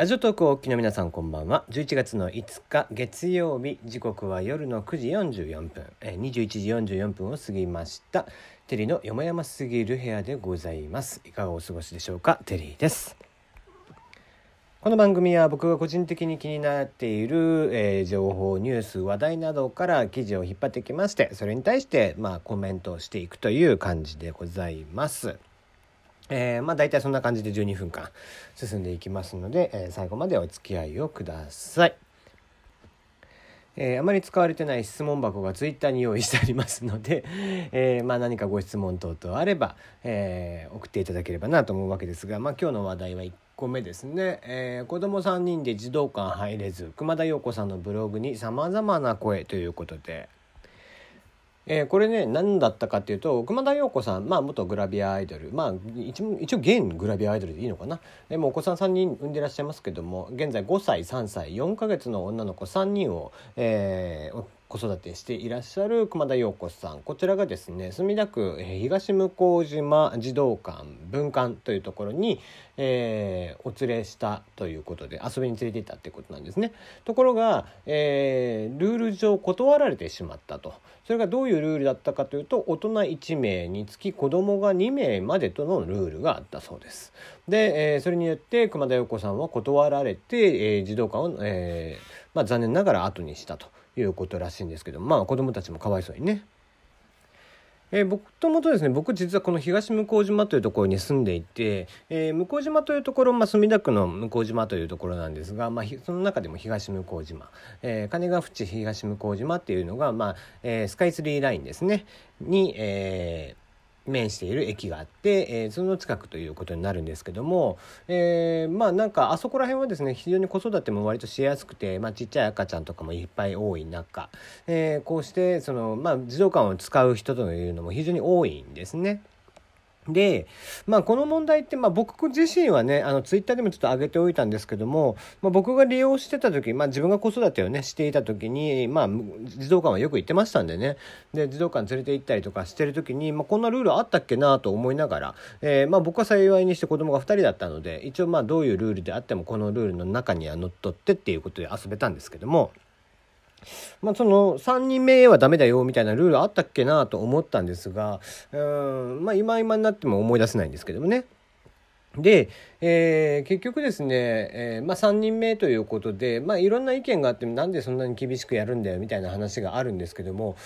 ラジオトークをお聞きの皆さんこんばんは。11月の5日月曜日時刻は夜の9時44分。え21時44分を過ぎました。テリーのよもやますぎる部屋でございます。いかがお過ごしでしょうか？テリーです。この番組は僕が個人的に気になっている、えー情報ニュース話題などから記事を引っ張ってきましてそれに対してまあコメントをしていくという感じでございます。えーまあ大体そんな感じで12分間進んでいきますので、えー最後までお付き合いをください。えーあまり使われてない質問箱がツイッターに用意してありますので、えーまあ、何かご質問等々あれば、えー送っていただければなと思うわけですが、まあ、今日の話題は1個目ですね、えー子供3人で児童館入れず熊田曜子さんのブログにさまざまな声ということで。えーこれね何だったかっていうと熊田曜子さん、まあ、元グラビアアイドル。まあ一応一応現グラビアアイドルでいいのかな。でもお子さん3人産んでらっしゃいますけども現在5歳3歳4か月の女の子3人を、えー子育てしていらっしゃる熊田曜子さんこちらがですね墨田区東向島児童館文館というところに、えーお連れしたということで遊びに連れて行ったっていうことなんですね。ところが、えールール上断られてしまったとそれがどういうルールだったかというと大人1名につき子供が2名までとのルールがあったそうです。で、えーそれによって熊田曜子さんは断られて、え児童館を、えまあ、残念ながら後にしたということらしいんですけどまあ子供たちもかわいそうにね。えー僕ともとですね僕実はこの東向島というところに住んでいて、えー向島というところ、まあ、墨田区の向島というところなんですが、まあ、その中でも東向島、えー金ヶ淵東向島っていうのが、まあえースカイツリーラインですねに、えー面している駅があって、えーその近くということになるんですけども、えーまあなんかあそこら辺はですね非常に子育ても割としやすくて、まあ、ちっちゃい赤ちゃんとかもいっぱい多い中、えーこうしてその、まあ、児童館を使う人というのも非常に多いんですね。で、まあ、この問題って、まあ、僕自身はねあのツイッターでもちょっと上げておいたんですけども、まあ、僕が利用してた時、まあ、自分が子育てをねしていた時に、まあ、児童館はよく行ってましたんでねで児童館連れて行ったりとかしてる時に、まあ、こんなルールあったっけなと思いながら、えーまあ、僕は幸いにして子供が2人だったので一応まあどういうルールであってもこのルールの中にはのっとってっていうことで遊べたんですけども。まあ、その3人目はダメだよみたいなルールあったっけなと思ったんですがうんまあ今今になっても思い出せないんですけどもね。で、えー結局ですね、えーまあ、3人目ということで、まあ、いろんな意見があってなんでそんなに厳しくやるんだよみたいな話があるんですけども、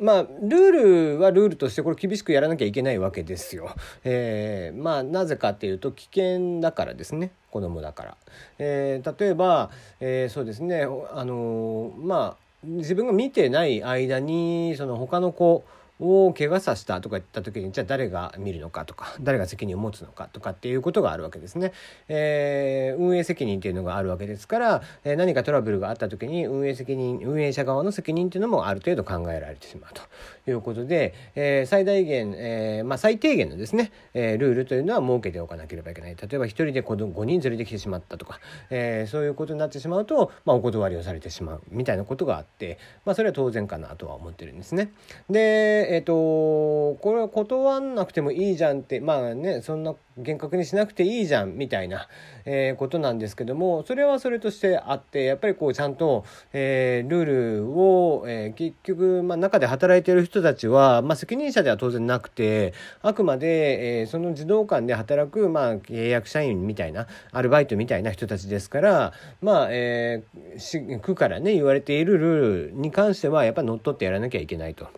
まあ、ルールはルールとしてこれ厳しくやらなきゃいけないわけですよ。えーまあ、なぜかっていうと危険だからですね子供だから。え例えば、えそうですねあのまあ自分が見てない間にその他の子を怪我させたとか言った時にじゃあ誰が見るのかとか 誰が責任を持つのかとかっていうことがあるわけですね。えー運営責任っていうのがあるわけですから、えー何かトラブルがあった時に運営責任運営者側の責任っていうのもある程度考えられてしまうということで、えー最大限、えーまあ、最低限のですね、えールールというのは設けておかなければいけない例えば1人で子供5人連れてきてしまったとか、えーそういうことになってしまうと、まあ、お断りをされてしまうみたいなことがあって、まあ、それは当然かなとは思ってるんですね。で、えっ、とこれは断んなくてもいいじゃんってまあねそんな厳格にしなくていいじゃんみたいな、えーことなんですけどもそれはそれとしてあってやっぱりこうちゃんと、えールールを、えー結局、まあ、中で働いてる人たちは、まあ、責任者では当然なくてあくまで、えーその児童館で働く、まあ、契約社員みたいなアルバイトみたいな人たちですから、まあえー区からね言われているルールに関してはやっぱり乗っ取ってやらなきゃいけないと。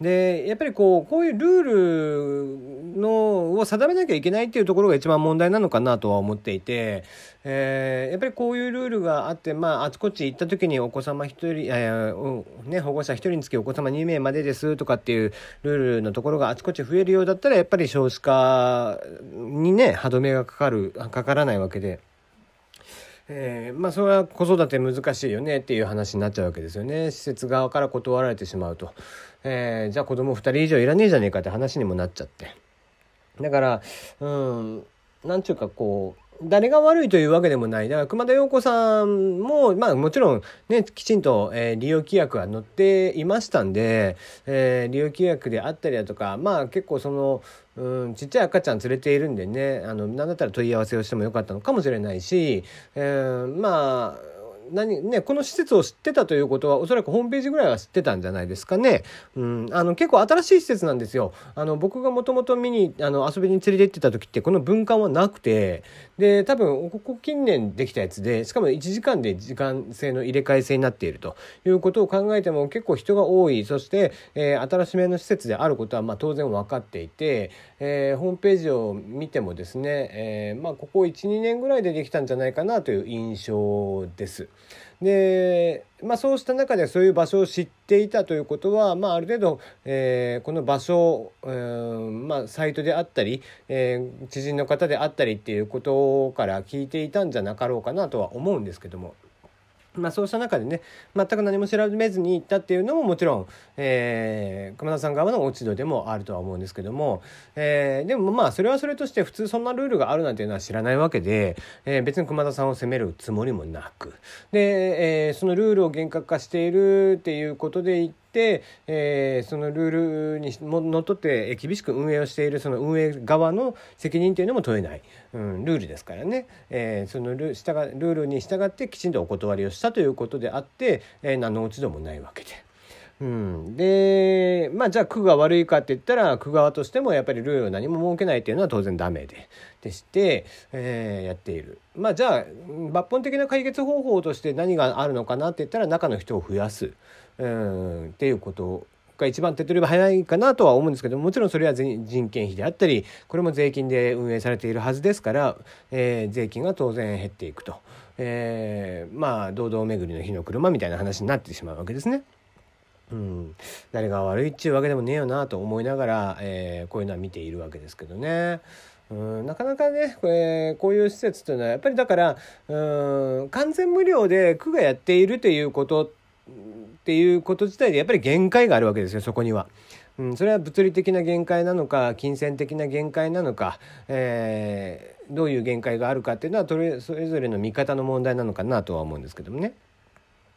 でやっぱりこうこういうルールのを定めなきゃいけないっていうところが一番問題なのかなとは思っていて、えーやっぱりこういうルールがあって、まあ、あちこち行った時にお子様1人、えーうんね、保護者1人につきお子様2名までですとかっていうルールのところがあちこち増えるようだったらやっぱり少子化にね歯止めがかかるかからないわけで。えーまあそれは子育て難しいよねっていう話になっちゃうわけですよね。施設側から断られてしまうと、えーじゃあ子供2人以上いらねえじゃねえかって話にもなっちゃって。だからうんなんちゅうかこう誰が悪いというわけでもない。だから熊田曜子さんもまあもちろんねきちんと、えー利用規約は載っていましたんで、えー利用規約であったりだとかまあ結構そのうん、ちっちゃい赤ちゃん連れているんでねあのなんだったら問い合わせをしてもよかったのかもしれないし、えー、まあ何ね、この施設を知ってたということはおそらくホームページぐらいは知ってたんじゃないですかね。うん、あの結構新しい施設なんですよ。あの僕がもともと見にあの遊びに連れて行ってた時ってこの文化はなくてで多分ここ近年できたやつでしかも1時間で時間制の入れ替え制になっているということを考えても結構人が多いそして、えー、新しめの施設であることはまあ当然分かっていて、えー、ホームページを見てもですね、えー、まあ、ここ12年ぐらいでできたんじゃないかなという印象です。で、まあ、そうした中でそういう場所を知っていたということは、まあ、ある程度、えー、この場所、えー、まあ、サイトであったり、えー、知人の方であったりっていうことから聞いていたんじゃなかろうかなとは思うんですけども。まあ、そうした中でね全く何も調べずに行ったっていうのももちろん、えー、熊田さん側の落ち度でもあるとは思うんですけども、えー、でもまあそれはそれとして普通そんなルールがあるなんていうのは知らないわけで、えー、別に熊田さんを責めるつもりもなく。で、えー、そのルールを厳格化しているっていうことで言って、えー、そのルールにのっとって厳しく運営をしているその運営側の責任というのも問えない、うん、ルールですからね、えー、そのル従ルールに従ってきちんとお断りをしたということであって、えー、何の落ち度もないわけで。うん、でまあじゃあ区が悪いかって言ったら区側としてもやっぱりルールを何も設けないっていうのは当然ダメででして、えー、やっている。まあじゃあ抜本的な解決方法として何があるのかなって言ったら中の人を増やす。うんっていうことが一番手取り早いかなとは思うんですけどもちろんそれは人件費であったりこれも税金で運営されているはずですから、えー、税金が当然減っていくと、えー、まあ堂々巡りの日の車みたいな話になってしまうわけですね。うん、誰が悪いっちゅうわけでもねえよなと思いながら、えー、こういうのは見ているわけですけどね。うん、なかなかねこれこういう施設というのはやっぱりだからうん完全無料で区がやっているということっていうこと自体でやっぱり限界があるわけですよそこには。うん、それは物理的な限界なのか金銭的な限界なのか、えー、どういう限界があるかっていうのはそれぞれの見方の問題なのかなとは思うんですけどもね。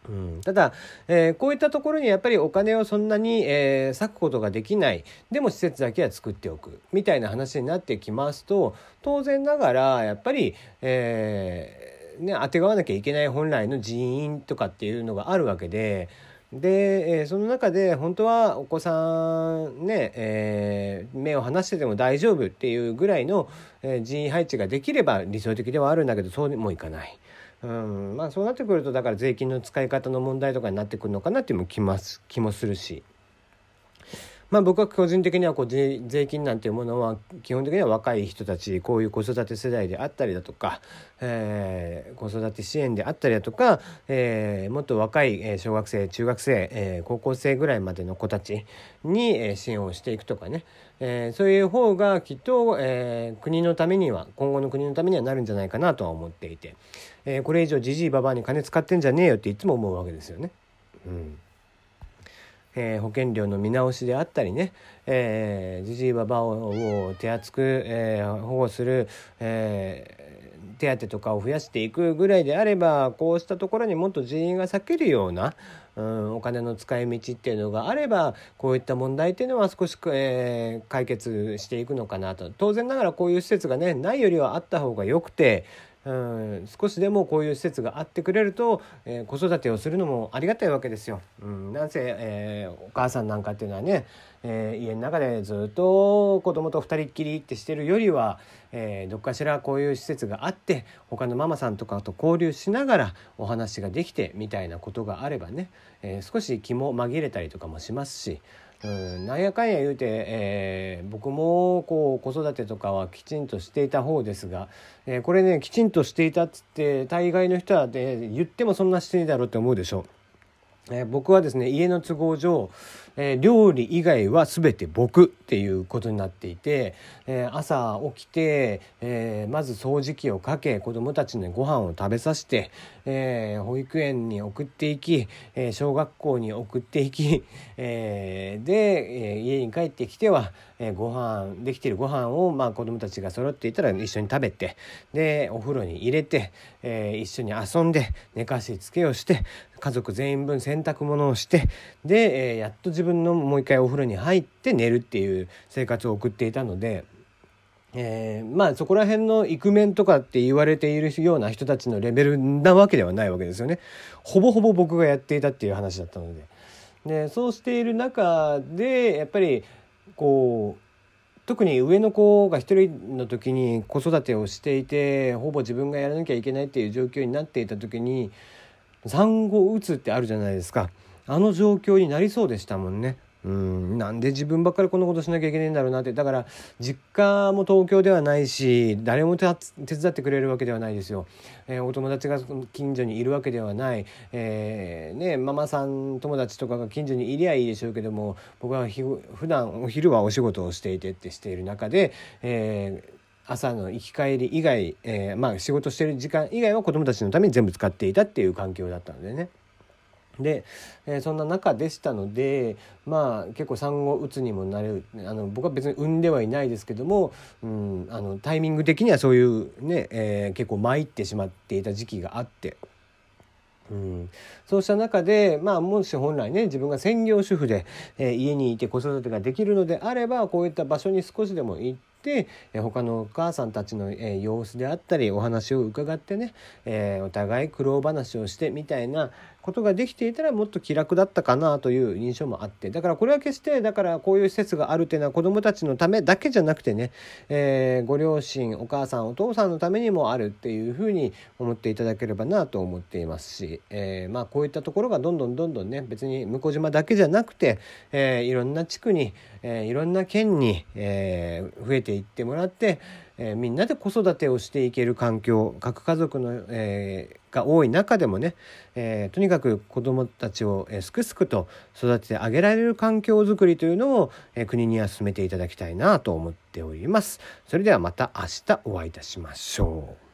うん、ただ、えー、こういったところにやっぱりお金をそんなに、えー、割くことができないでも施設だけは作っておくみたいな話になってきますと当然ながらやっぱり、えーね、あてがわなきゃいけない本来の人員とかっていうのがあるわけで。で、その中で本当はお子さんね、えー、目を離してても大丈夫っていうぐらいの、え、人員配置ができれば理想的ではあるんだけどそうもいかない。うんまあ、そうなってくるとだから税金の使い方の問題とかになってくるのかなっていうも気ます気もするし。まあ、僕は個人的にはこう税金なんていうものは基本的には若い人たちこういう子育て世代であったりだとか、えー、子育て支援であったりだとか、えー、もっと若い小学生中学生、えー、高校生ぐらいまでの子たちに支援をしていくとかね、えー、そういう方がきっと、えー、国のためには今後の国のためにはなるんじゃないかなとは思っていて、えー、これ以上じじいばばに金使ってんじゃねえよっていつも思うわけですよね。うん。えー、保険料の見直しであったりねじじいばばを手厚く、えー、保護する、えー、手当とかを増やしていくぐらいであればこうしたところにもっと人員が避けるような、うん、お金の使い道っていうのがあればこういった問題っていうのは少し、えー、解決していくのかなと。当然ながらこういう施設がねないよりはあった方がよくてうん、少しでもこういう施設があってくれると、えー、子育てをするのもありがたいわけですよ。うん、なんせ、えー、お母さんなんかっていうのはね、えー、家の中でずっと子供と二人っきりってしてるよりは、えどっかしらこういう施設があって他のママさんとかと交流しながらお話ができてみたいなことがあればね、え少し気も紛れたりとかもしますし。うん、なんやかんや言うて、えー、僕もこう子育てとかはきちんとしていた方ですが、えー、これねきちんとしていたっつって大概の人は、ね、言ってもそんなしていいだろうって思うでしょう。えー、僕はですね家の都合上、えー、料理以外は全て僕っていうことになっていて、えー、朝起きて、えまず掃除機をかけ子どもたちにご飯を食べさせて、え保育園に送っていき、え小学校に送っていき、えで、え家に帰ってきては、えご飯できてるご飯をまあ子どもたちが揃っていたら一緒に食べてでお風呂に入れて、え一緒に遊んで寝かしつけをして家族全員分洗濯物をしてで、えー、やっと自分のもう一回お風呂に入って寝るっていう生活を送っていたので。えー、まあそこら辺のイクメンとかって言われているような人たちのレベルなわけではないわけですよね。ほぼほぼ僕がやっていたっていう話だったので。でそうしている中でやっぱりこう特に上の子が一人の時に子育てをしていてほぼ自分がやらなきゃいけないっていう状況になっていた時に産後うつってあるじゃないですかあの状況になりそうでしたもんね。うん。なんで自分ばっかりこんなことしなきゃいけないんだろうなって。だから実家も東京ではないし誰も手伝ってくれるわけではないですよ、えー、お友達が近所にいるわけではない、えー、ね、ママさん友達とかが近所にいりゃいいでしょうけども僕はひ普段お昼はお仕事をしていてってしている中で、えー朝の行き帰り以外、えー、まあ仕事してる時間以外は子供たちのために全部使っていたっていう環境だったのでね。で、えー、そんな中でしたのでまあ結構産後うつにもなれるあの僕は別に産んではいないですけども、うん、あのタイミング的にはそういうね、えー、結構参ってしまっていた時期があって。うん、そうした中で、まあ、もし本来ね自分が専業主婦で、えー、家にいて子育てができるのであればこういった場所に少しでも行って、えー、他のお母さんたちの、えー、様子であったりお話を伺ってね、えー、お互い苦労話をしてみたいなことができていたらもっと気楽だったかなという印象もあって。だからこれは決してだからこういう施設があるっていうのは子どもたちのためだけじゃなくてね、えー、ご両親お母さんお父さんのためにもあるっていうふうに思っていただければなと思っていますし、えー、まあこういったところがどんどんどんどんね別に向島だけじゃなくて、えー、いろんな地区に、えー、いろんな県に、えー、増えていってもらって、えー、みんなで子育てをしていける環境核家族の、えー、が多い中でもね、えー、とにかく子どもたちを、えー、すくすくと育ててあげられる環境づくりというのを、えー、国には進めていただきたいなと思っております。それではまた明日お会いいたしましょう。